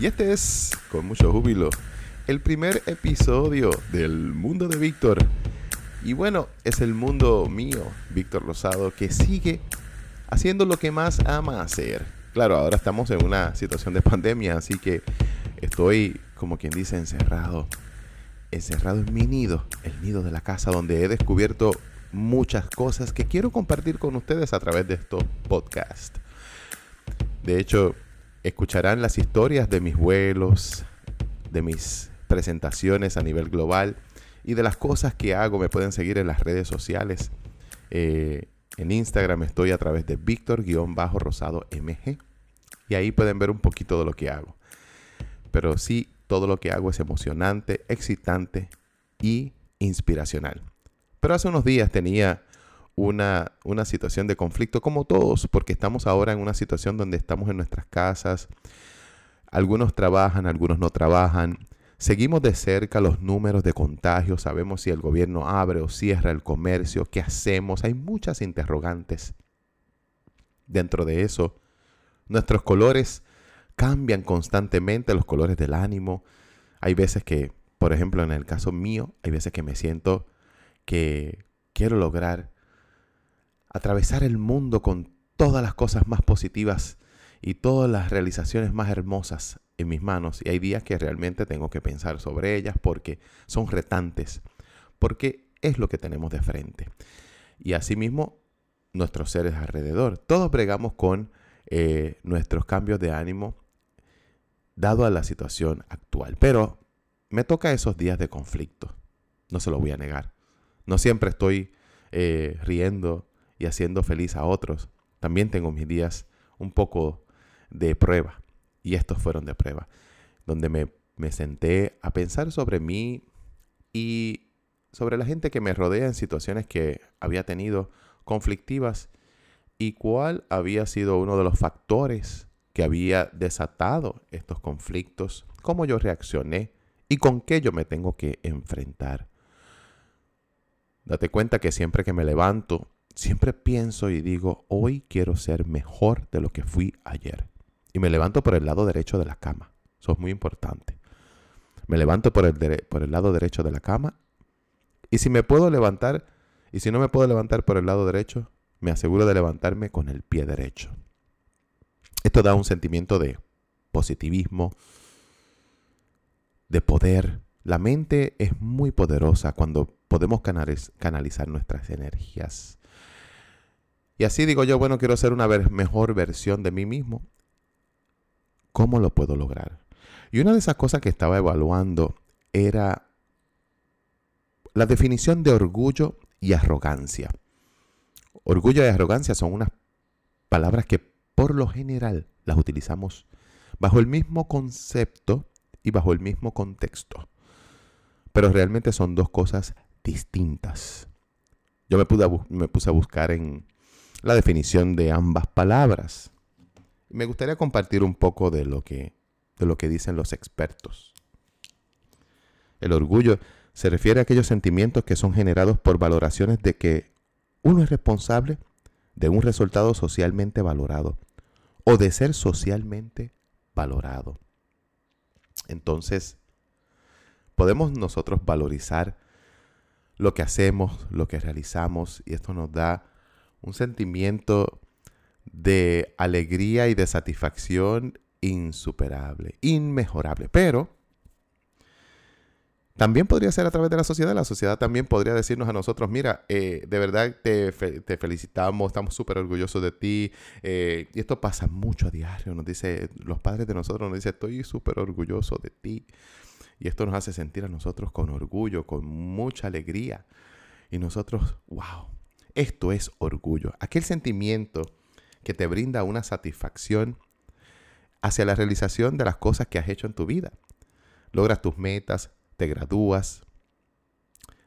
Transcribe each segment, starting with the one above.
Y este es, con mucho júbilo, el primer episodio del mundo de Víctor. Y bueno, es el mundo mío, Víctor Rosado, que sigue haciendo lo que más ama hacer. Claro, ahora estamos en una situación de pandemia, así que estoy, como quien dice, encerrado. Encerrado en mi nido, el nido de la casa, donde he descubierto muchas cosas que quiero compartir con ustedes a través de estos podcasts. De hecho, escucharán las historias de mis vuelos, de mis presentaciones a nivel global y de las cosas que hago. Me pueden seguir en las redes sociales. Eh, en Instagram estoy a través de Víctor-Rosado MG. Y ahí pueden ver un poquito de lo que hago. Pero sí, todo lo que hago es emocionante, excitante y inspiracional. Pero hace unos días tenía una, una situación de conflicto como todos, porque estamos ahora en una situación donde estamos en nuestras casas, algunos trabajan, algunos no trabajan, seguimos de cerca los números de contagios, sabemos si el gobierno abre o cierra el comercio, qué hacemos, hay muchas interrogantes. Dentro de eso, nuestros colores cambian constantemente, los colores del ánimo. Hay veces que, por ejemplo, en el caso mío, hay veces que me siento que quiero lograr atravesar el mundo con todas las cosas más positivas y todas las realizaciones más hermosas en mis manos. Y hay días que realmente tengo que pensar sobre ellas porque son retantes, porque es lo que tenemos de frente. Y asimismo, nuestros seres alrededor. Todos bregamos con eh, nuestros cambios de ánimo dado a la situación actual. Pero me toca esos días de conflicto. No se lo voy a negar. No siempre estoy eh, riendo y haciendo feliz a otros. También tengo mis días un poco de prueba. Y estos fueron de prueba. Donde me, me senté a pensar sobre mí y sobre la gente que me rodea en situaciones que había tenido conflictivas y cuál había sido uno de los factores que había desatado estos conflictos, cómo yo reaccioné y con qué yo me tengo que enfrentar. Date cuenta que siempre que me levanto siempre pienso y digo, hoy quiero ser mejor de lo que fui ayer. Y me levanto por el lado derecho de la cama. Eso es muy importante. Me levanto por el, por el lado derecho de la cama. Y si me puedo levantar, y si no me puedo levantar por el lado derecho, me aseguro de levantarme con el pie derecho. Esto da un sentimiento de positivismo, de poder. La mente es muy poderosa cuando podemos canalizar nuestras energías y así digo yo, bueno, quiero ser una mejor versión de mí mismo. ¿Cómo lo puedo lograr? Y una de esas cosas que estaba evaluando era la definición de orgullo y arrogancia. Orgullo y arrogancia son unas palabras que por lo general las utilizamos bajo el mismo concepto y bajo el mismo contexto. Pero realmente son dos cosas distintas. Yo me, me puse a buscar en, la definición de ambas palabras. Me gustaría compartir un poco de lo que, de lo que dicen los expertos. El orgullo se refiere a aquellos sentimientos que son generados por valoraciones de que uno es responsable de un resultado socialmente valorado o de ser socialmente valorado. Entonces, podemos nosotros valorizar lo que hacemos, lo que realizamos, y esto nos da un sentimiento de alegría y de satisfacción insuperable, inmejorable. Pero también podría ser a través de la sociedad. La sociedad también podría decirnos a nosotros, mira, eh, de verdad te, felicitamos, estamos súper orgullosos de ti. Eh, y esto pasa mucho a diario. Nos dice, los padres de nosotros nos dicen, estoy súper orgulloso de ti. Y esto nos hace sentir a nosotros con orgullo, con mucha alegría. Y nosotros, wow, esto es orgullo, aquel sentimiento que te brinda una satisfacción hacia la realización de las cosas que has hecho en tu vida. Logras tus metas, te gradúas,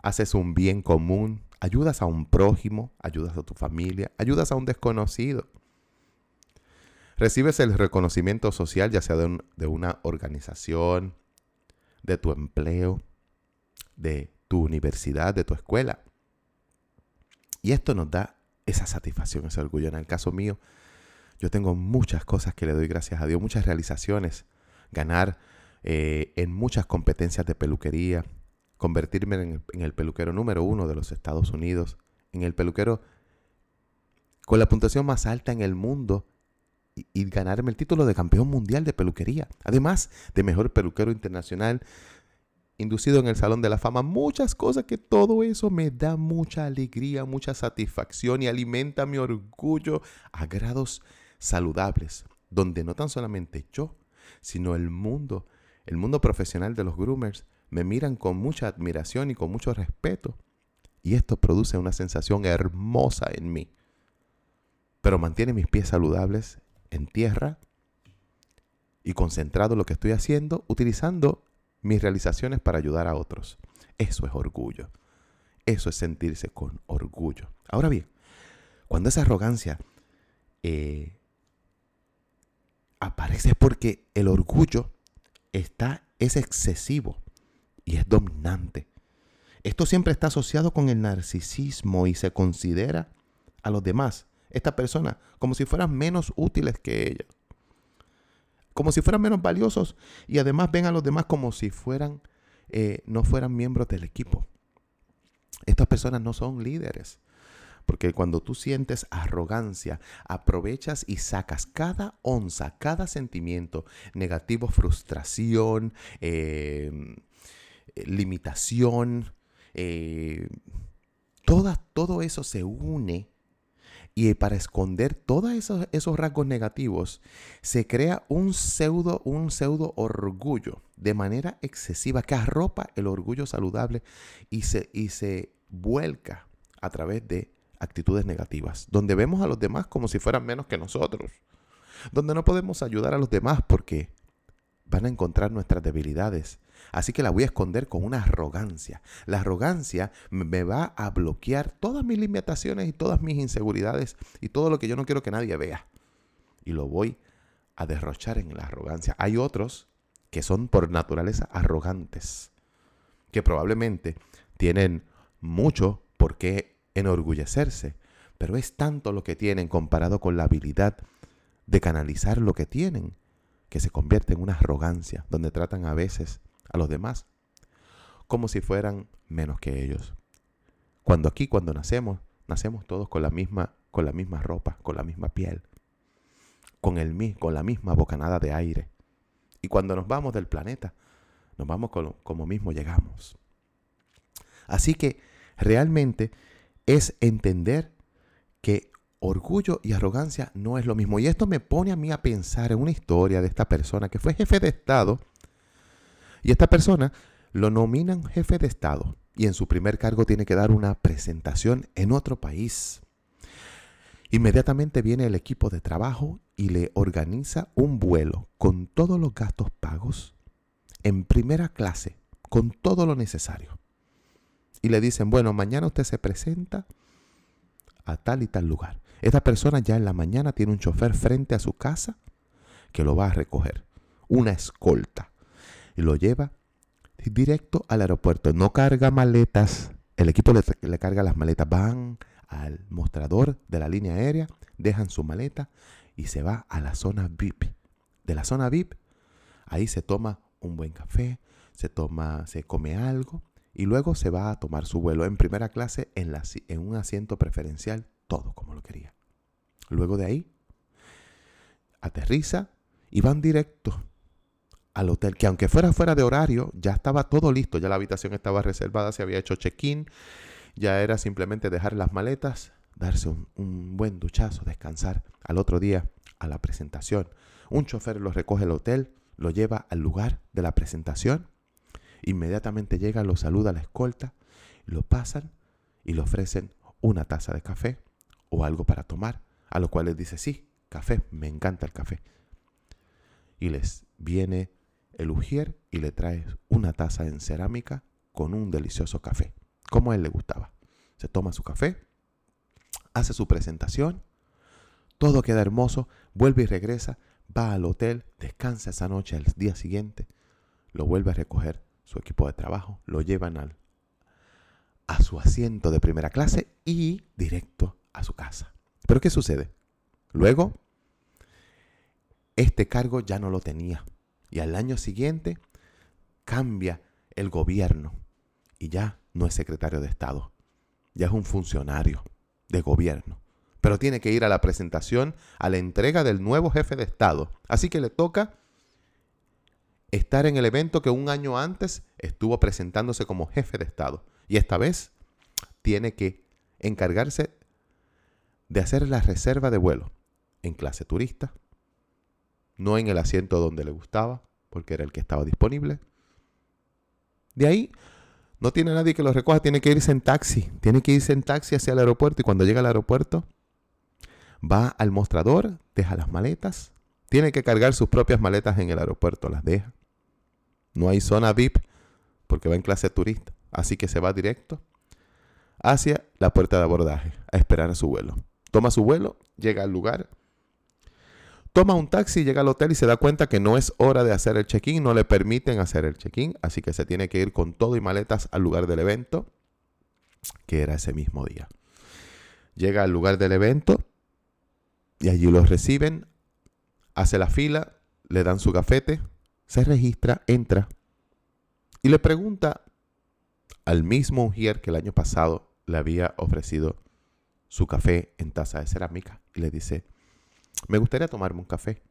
haces un bien común, ayudas a un prójimo, ayudas a tu familia, ayudas a un desconocido. Recibes el reconocimiento social, ya sea de, de una organización, de tu empleo, de tu universidad, de tu escuela. Y esto nos da esa satisfacción, ese orgullo. En el caso mío, yo tengo muchas cosas que le doy gracias a Dios, muchas realizaciones ganar eh, en muchas competencias de peluquería, convertirme en el, peluquero número uno de los Estados Unidos, en el peluquero con la puntuación más alta en el mundo y, ganarme el título de campeón mundial de peluquería, además de mejor peluquero internacional, inducido en el Salón de la Fama, muchas cosas que todo eso me da mucha alegría, mucha satisfacción y alimenta mi orgullo a grados saludables, donde no tan solamente yo, sino el mundo, el mundo profesional de los groomers, me miran con mucha admiración y con mucho respeto. Y esto produce una sensación hermosa en mí. Pero mantiene mis pies saludables en tierra y concentrado en lo que estoy haciendo, utilizando mis realizaciones para ayudar a otros. Eso es orgullo. Eso es sentirse con orgullo. Ahora bien, cuando esa arrogancia eh, aparece porque el orgullo está, es excesivo y es dominante. Esto siempre está asociado con el narcisismo y se considera a los demás, esta persona, como si fueran menos útiles que ella como si fueran menos valiosos y además ven a los demás como si fueran, eh, no fueran miembros del equipo. Estas personas no son líderes. Porque cuando tú sientes arrogancia, aprovechas y sacas cada onza, cada sentimiento negativo, frustración, em, limitación, eh, todo eso se une y para esconder todos esos, esos, rasgos negativos, se crea un pseudo, un pseudo orgullo de manera excesiva que arropa el orgullo saludable y se, y se vuelca a través de actitudes negativas, donde vemos a los demás como si fueran menos que nosotros, donde no podemos ayudar a los demás porque van a encontrar nuestras debilidades Así que la voy a esconder con una arrogancia. La arrogancia me va a bloquear todas mis limitaciones y todas mis inseguridades y todo lo que yo no quiero que nadie vea. Y lo voy a derrochar en la arrogancia. Hay otros que son por naturaleza arrogantes, que probablemente tienen mucho por qué enorgullecerse, pero es tanto lo que tienen comparado con la habilidad de canalizar lo que tienen, que se convierte en una arrogancia, donde tratan a veces a los demás como si fueran menos que ellos. Cuando aquí, cuando nacemos, nacemos todos con la misma, con la misma ropa, con la misma piel, con, el, con la misma bocanada de aire. Y cuando nos vamos del planeta, nos vamos como mismo llegamos. Así que realmente es entender que orgullo y arrogancia no es lo mismo. Y esto me pone a mí a pensar en una historia de esta persona que fue jefe de Estado y esta persona lo nominan jefe de Estado y en su primer cargo tiene que dar una presentación en otro país. Inmediatamente viene el equipo de trabajo y le organiza un vuelo con todos los gastos pagos en primera clase, con todo lo necesario. Y le dicen, bueno, mañana usted se presenta a tal y tal lugar. Esta persona ya en la mañana tiene un chofer frente a su casa que lo va a recoger. Una escolta lo lleva directo al aeropuerto. No carga maletas. El equipo le, carga las maletas. Van al mostrador de la línea aérea, dejan su maleta y se va a la zona VIP. De la zona VIP, ahí se toma un buen café, se toma, se come algo y luego se va a tomar su vuelo en primera clase en, en un asiento preferencial, todo como lo quería. Luego de ahí, aterriza y van directo al hotel, que aunque fuera fuera de horario, ya estaba todo listo, ya la habitación estaba reservada, se había hecho check-in, ya era simplemente dejar las maletas, darse un, buen duchazo, descansar al otro día a la presentación. Un chofer lo recoge al hotel, lo lleva al lugar de la presentación, inmediatamente llega, lo saluda a la escolta, lo pasan y le ofrecen una taza de café o algo para tomar, a lo cual les dice, sí, café, me encanta el café. Y les viene el ujier y le trae una taza en cerámica con un delicioso café, como a él le gustaba. Se toma su café, hace su presentación, todo queda hermoso, vuelve y regresa, va al hotel, descansa esa noche al día siguiente, lo vuelve a recoger su equipo de trabajo, lo llevan al, a su asiento de primera clase y directo a su casa. Pero ¿qué sucede? Luego, este cargo ya no lo tenía Y al año siguiente cambia el gobierno y ya no es secretario de Estado, ya es un funcionario de gobierno. Pero tiene que ir a la presentación, a la entrega del nuevo jefe de Estado. Así que le toca estar en el evento que un año antes estuvo presentándose como jefe de Estado. Y esta vez tiene que encargarse de hacer la reserva de vuelo en clase turista, no en el asiento donde le gustaba, porque era el que estaba disponible. De ahí no tiene nadie que lo recoja, tiene que irse en taxi, tiene que irse en taxi hacia el aeropuerto y cuando llega al aeropuerto va al mostrador, deja las maletas, tiene que cargar sus propias maletas en el aeropuerto, las deja. No hay zona VIP porque va en clase turista, así que se va directo hacia la puerta de abordaje a esperar a su vuelo. Toma su vuelo, llega al lugar, toma un taxi, llega al hotel y se da cuenta que no es hora de hacer el check-in, no le permiten hacer el check-in, así que se tiene que ir con todo y maletas al lugar del evento, que era ese mismo día. Llega al lugar del evento y allí los reciben, hace la fila, le dan su gafete, se registra, entra y le pregunta al mismo Ujier que el año pasado le había ofrecido su café en taza de cerámica y le dice, me gustaría tomarme un café.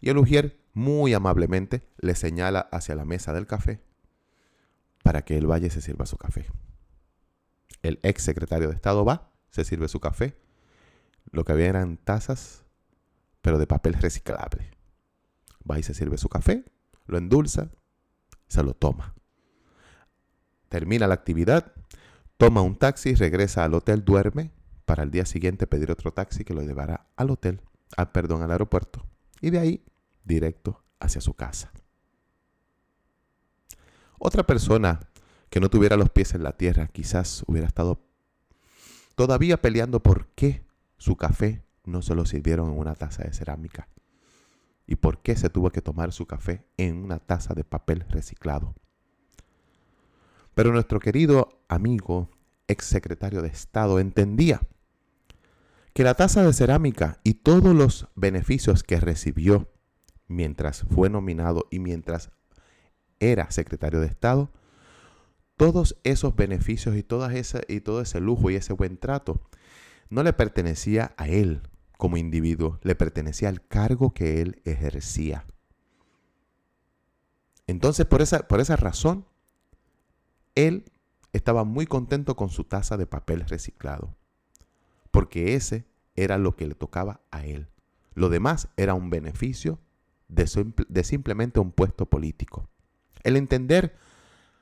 Y el Ujier muy amablemente le señala hacia la mesa del café para que vaya y se sirva su café. El ex secretario de Estado va, se sirve su café. Lo que había eran tazas, pero de papel reciclable. Va y se sirve su café, lo endulza, se lo toma. Termina la actividad, toma un taxi, regresa al hotel, duerme, para el día siguiente pedir otro taxi que lo llevará al hotel, ah, perdón, al aeropuerto, y de ahí directo hacia su casa. Otra persona que no tuviera los pies en la tierra quizás hubiera estado todavía peleando por qué su café no se lo sirvieron en una taza de cerámica y por qué se tuvo que tomar su café en una taza de papel reciclado. Pero nuestro querido amigo, ex secretario de Estado, entendía que la taza de cerámica y todos los beneficios que recibió mientras fue nominado y mientras era secretario de Estado, todos esos beneficios y, toda esa, y todo ese lujo y ese buen trato no le pertenecía a él como individuo, le pertenecía al cargo que él ejercía. Entonces, por esa, por esa razón, él estaba muy contento con su taza de papel reciclado, porque ese era lo que le tocaba a él. Lo demás era un beneficio de, simplemente un puesto político. El entender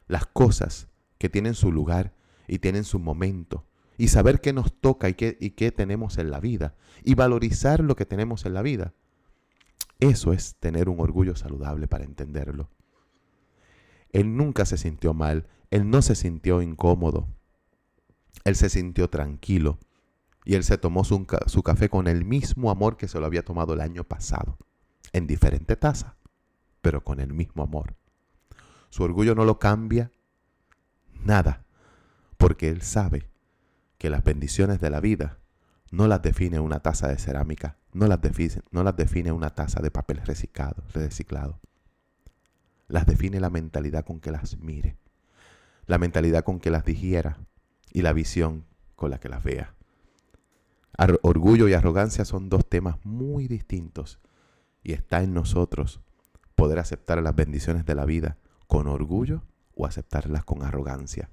las cosas que tienen su lugar y tienen su momento y saber qué nos toca y qué tenemos en la vida y valorizar lo que tenemos en la vida. Eso es tener un orgullo saludable para entenderlo. Él nunca se sintió mal, él no se sintió incómodo, él se sintió tranquilo y él se tomó su, su, café con el mismo amor que se lo había tomado el año pasado, en diferente taza, pero con el mismo amor. Su orgullo no lo cambia nada, porque él sabe que las bendiciones de la vida no las define una taza de cerámica, no las define, no las define una taza de papel reciclado, reciclado. Las define la mentalidad con que las mire, la mentalidad con que las digiera y la visión con la que las vea. Orgullo y arrogancia son dos temas muy distintos y está en nosotros poder aceptar las bendiciones de la vida con orgullo o aceptarlas con arrogancia.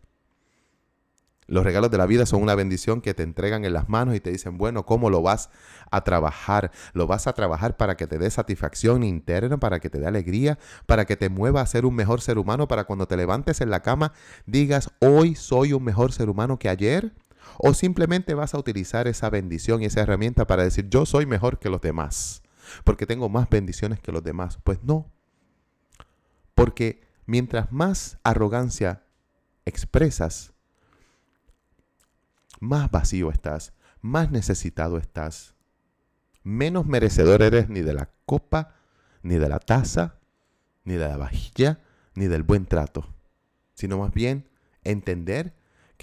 Los regalos de la vida son una bendición que te entregan en las manos y te dicen, bueno, ¿cómo lo vas a trabajar? Lo vas a trabajar para que te dé satisfacción interna, para que te dé alegría, para que te mueva a ser un mejor ser humano, para cuando te levantes en la cama digas, hoy soy un mejor ser humano que ayer. O simplemente vas a utilizar esa bendición y esa herramienta para decir, yo soy mejor que los demás, porque tengo más bendiciones que los demás. Pues no. Porque mientras más arrogancia expresas, más vacío estás, más necesitado estás, menos merecedor eres ni de la copa, ni de la taza, ni de la vajilla, ni del buen trato, sino más bien entender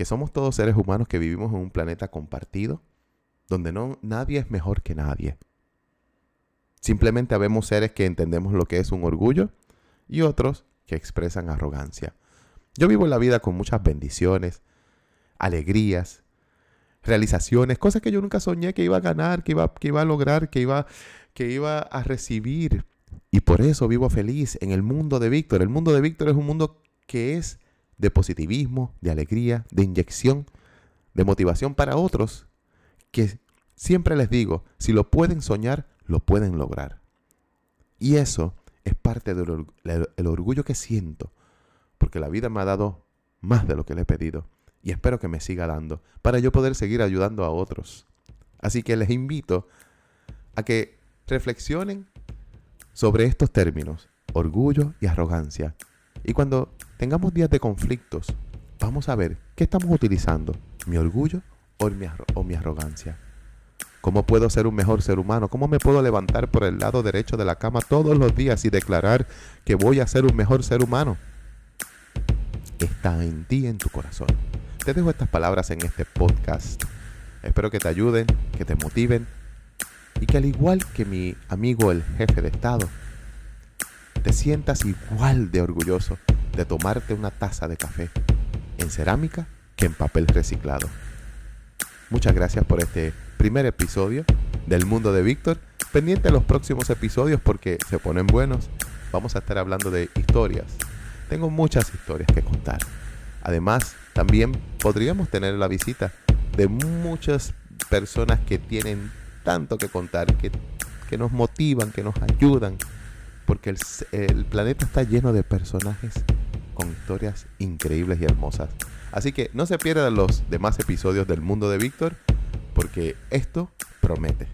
que somos todos seres humanos que vivimos en un planeta compartido, donde no, nadie es mejor que nadie. Simplemente habemos seres que entendemos lo que es un orgullo y otros que expresan arrogancia. Yo vivo la vida con muchas bendiciones, alegrías, realizaciones, cosas que yo nunca soñé que iba a ganar, que iba, que iba a lograr, que iba, que iba a recibir. Y por eso vivo feliz en el mundo de Víctor. El mundo de Víctor es un mundo que es de positivismo, de alegría, de inyección, de motivación para otros, que siempre les digo, si lo pueden soñar, lo pueden lograr. Y eso es parte del orgullo que siento, porque la vida me ha dado más de lo que le he pedido y espero que me siga dando para yo poder seguir ayudando a otros. Así que les invito a que reflexionen sobre estos términos, orgullo y arrogancia. Y cuando tengamos días de conflictos, vamos a ver qué estamos utilizando, mi orgullo o mi, arrogancia. ¿Cómo puedo ser un mejor ser humano? ¿Cómo me puedo levantar por el lado derecho de la cama todos los días y declarar que voy a ser un mejor ser humano? Está en ti, en tu corazón. Te dejo estas palabras en este podcast. Espero que te ayuden, que te motiven y que al igual que mi amigo el jefe de Estado, te sientas igual de orgulloso de tomarte una taza de café en cerámica que en papel reciclado. Muchas gracias por este primer episodio del mundo de Víctor. Pendiente a los próximos episodios porque se ponen buenos. Vamos a estar hablando de historias. Tengo muchas historias que contar. Además, también podríamos tener la visita de muchas personas que tienen tanto que contar, que, nos motivan, que nos ayudan, porque el, el planeta está lleno de personajes con historias increíbles y hermosas. Así que no se pierdan los demás episodios del mundo de Víctor, porque esto promete.